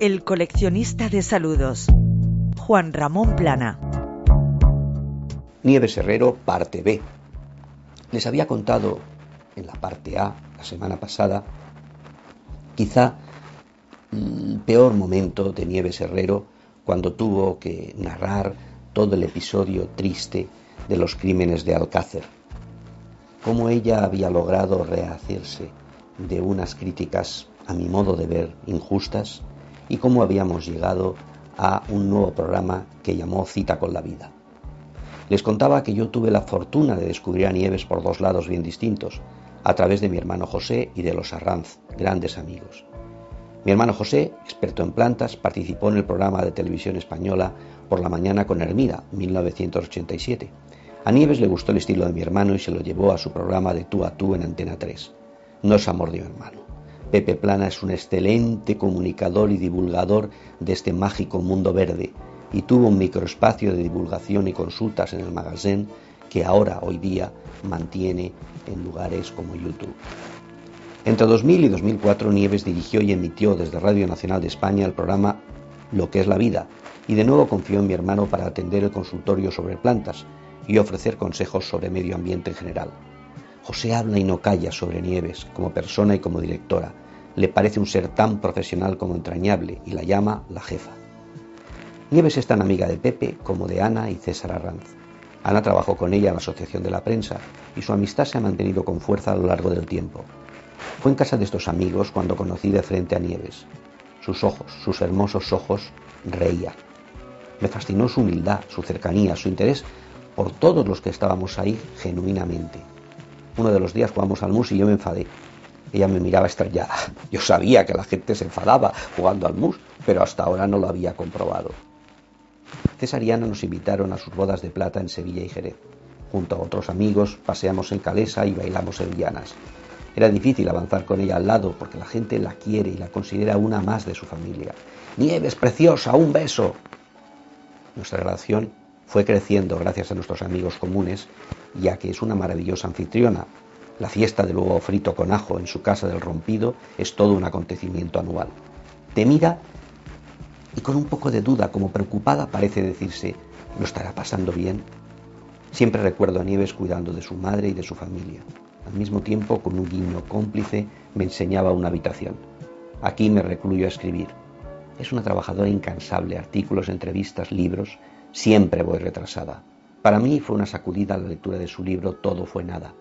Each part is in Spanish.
El coleccionista de saludos. Juan Ramón Plana. Nieves Herrero, parte B. Les había contado en la parte A la semana pasada, quizá el peor momento de Nieves Herrero cuando tuvo que narrar todo el episodio triste de los crímenes de Alcácer. Cómo ella había logrado rehacerse de unas críticas, a mi modo de ver, injustas, y cómo habíamos llegado a un nuevo programa que llamó Cita con la Vida. Les contaba que yo tuve la fortuna de descubrir a Nieves por dos lados bien distintos, a través de mi hermano José y de los Arranz, grandes amigos. Mi hermano José, experto en plantas, participó en el programa de televisión española Por la mañana con Hermida, 1987. A Nieves le gustó el estilo de mi hermano y se lo llevó a su programa de tú a tú en Antena 3. No es amor de mi hermano. Pepe Plana es un excelente comunicador y divulgador de este mágico mundo verde y tuvo un microespacio de divulgación y consultas en el magazine que ahora, hoy día, mantiene en lugares como YouTube. Entre 2000 y 2004 Nieves dirigió y emitió desde Radio Nacional de España el programa Lo que es la vida y de nuevo confió en mi hermano para atender el consultorio sobre plantas y ofrecer consejos sobre medio ambiente en general. José habla y no calla sobre Nieves como persona y como directora. Le parece un ser tan profesional como entrañable y la llama la jefa. Nieves es tan amiga de Pepe como de Ana y César Arranz. Ana trabajó con ella en la Asociación de la Prensa y su amistad se ha mantenido con fuerza a lo largo del tiempo. Fue en casa de estos amigos cuando conocí de frente a Nieves. Sus ojos, sus hermosos ojos, reían. Me fascinó su humildad, su cercanía, su interés por todos los que estábamos ahí genuinamente. Uno de los días jugamos al mus y yo me enfadé. Ella me miraba estrellada. Yo sabía que la gente se enfadaba jugando al mus, pero hasta ahora no lo había comprobado. Ana nos invitaron a sus bodas de plata en Sevilla y Jerez. Junto a otros amigos paseamos en Calesa y bailamos sevillanas. Era difícil avanzar con ella al lado porque la gente la quiere y la considera una más de su familia. Nieves, preciosa, un beso. Nuestra relación fue creciendo gracias a nuestros amigos comunes, ya que es una maravillosa anfitriona. La fiesta del huevo frito con ajo en su casa del rompido es todo un acontecimiento anual. Te mira y con un poco de duda, como preocupada, parece decirse, ¿lo estará pasando bien? Siempre recuerdo a Nieves cuidando de su madre y de su familia. Al mismo tiempo, con un guiño cómplice, me enseñaba una habitación. Aquí me recluyo a escribir. Es una trabajadora incansable, artículos, entrevistas, libros. Siempre voy retrasada. Para mí fue una sacudida la lectura de su libro Todo fue nada,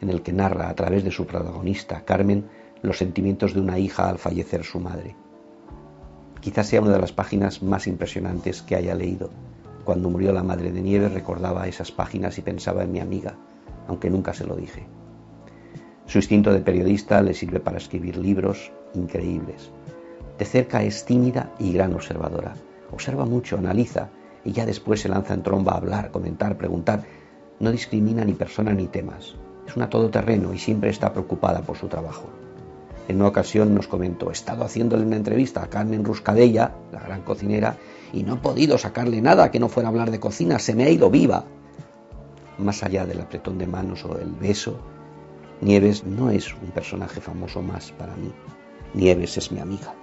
en el que narra a través de su protagonista, Carmen, los sentimientos de una hija al fallecer su madre. Quizás sea una de las páginas más impresionantes que haya leído. Cuando murió la madre de Nieves recordaba esas páginas y pensaba en mi amiga, aunque nunca se lo dije. Su instinto de periodista le sirve para escribir libros increíbles. De cerca es tímida y gran observadora. Observa mucho, analiza y ya después se lanza en tromba a hablar, comentar, preguntar. No discrimina ni persona ni temas. Es una todoterreno y siempre está preocupada por su trabajo. En una ocasión nos comentó, he estado haciéndole una entrevista a Carmen Ruscadella, la gran cocinera, y no he podido sacarle nada que no fuera hablar de cocina, se me ha ido viva. Más allá del apretón de manos o el beso, Nieves no es un personaje famoso más para mí. Nieves es mi amiga.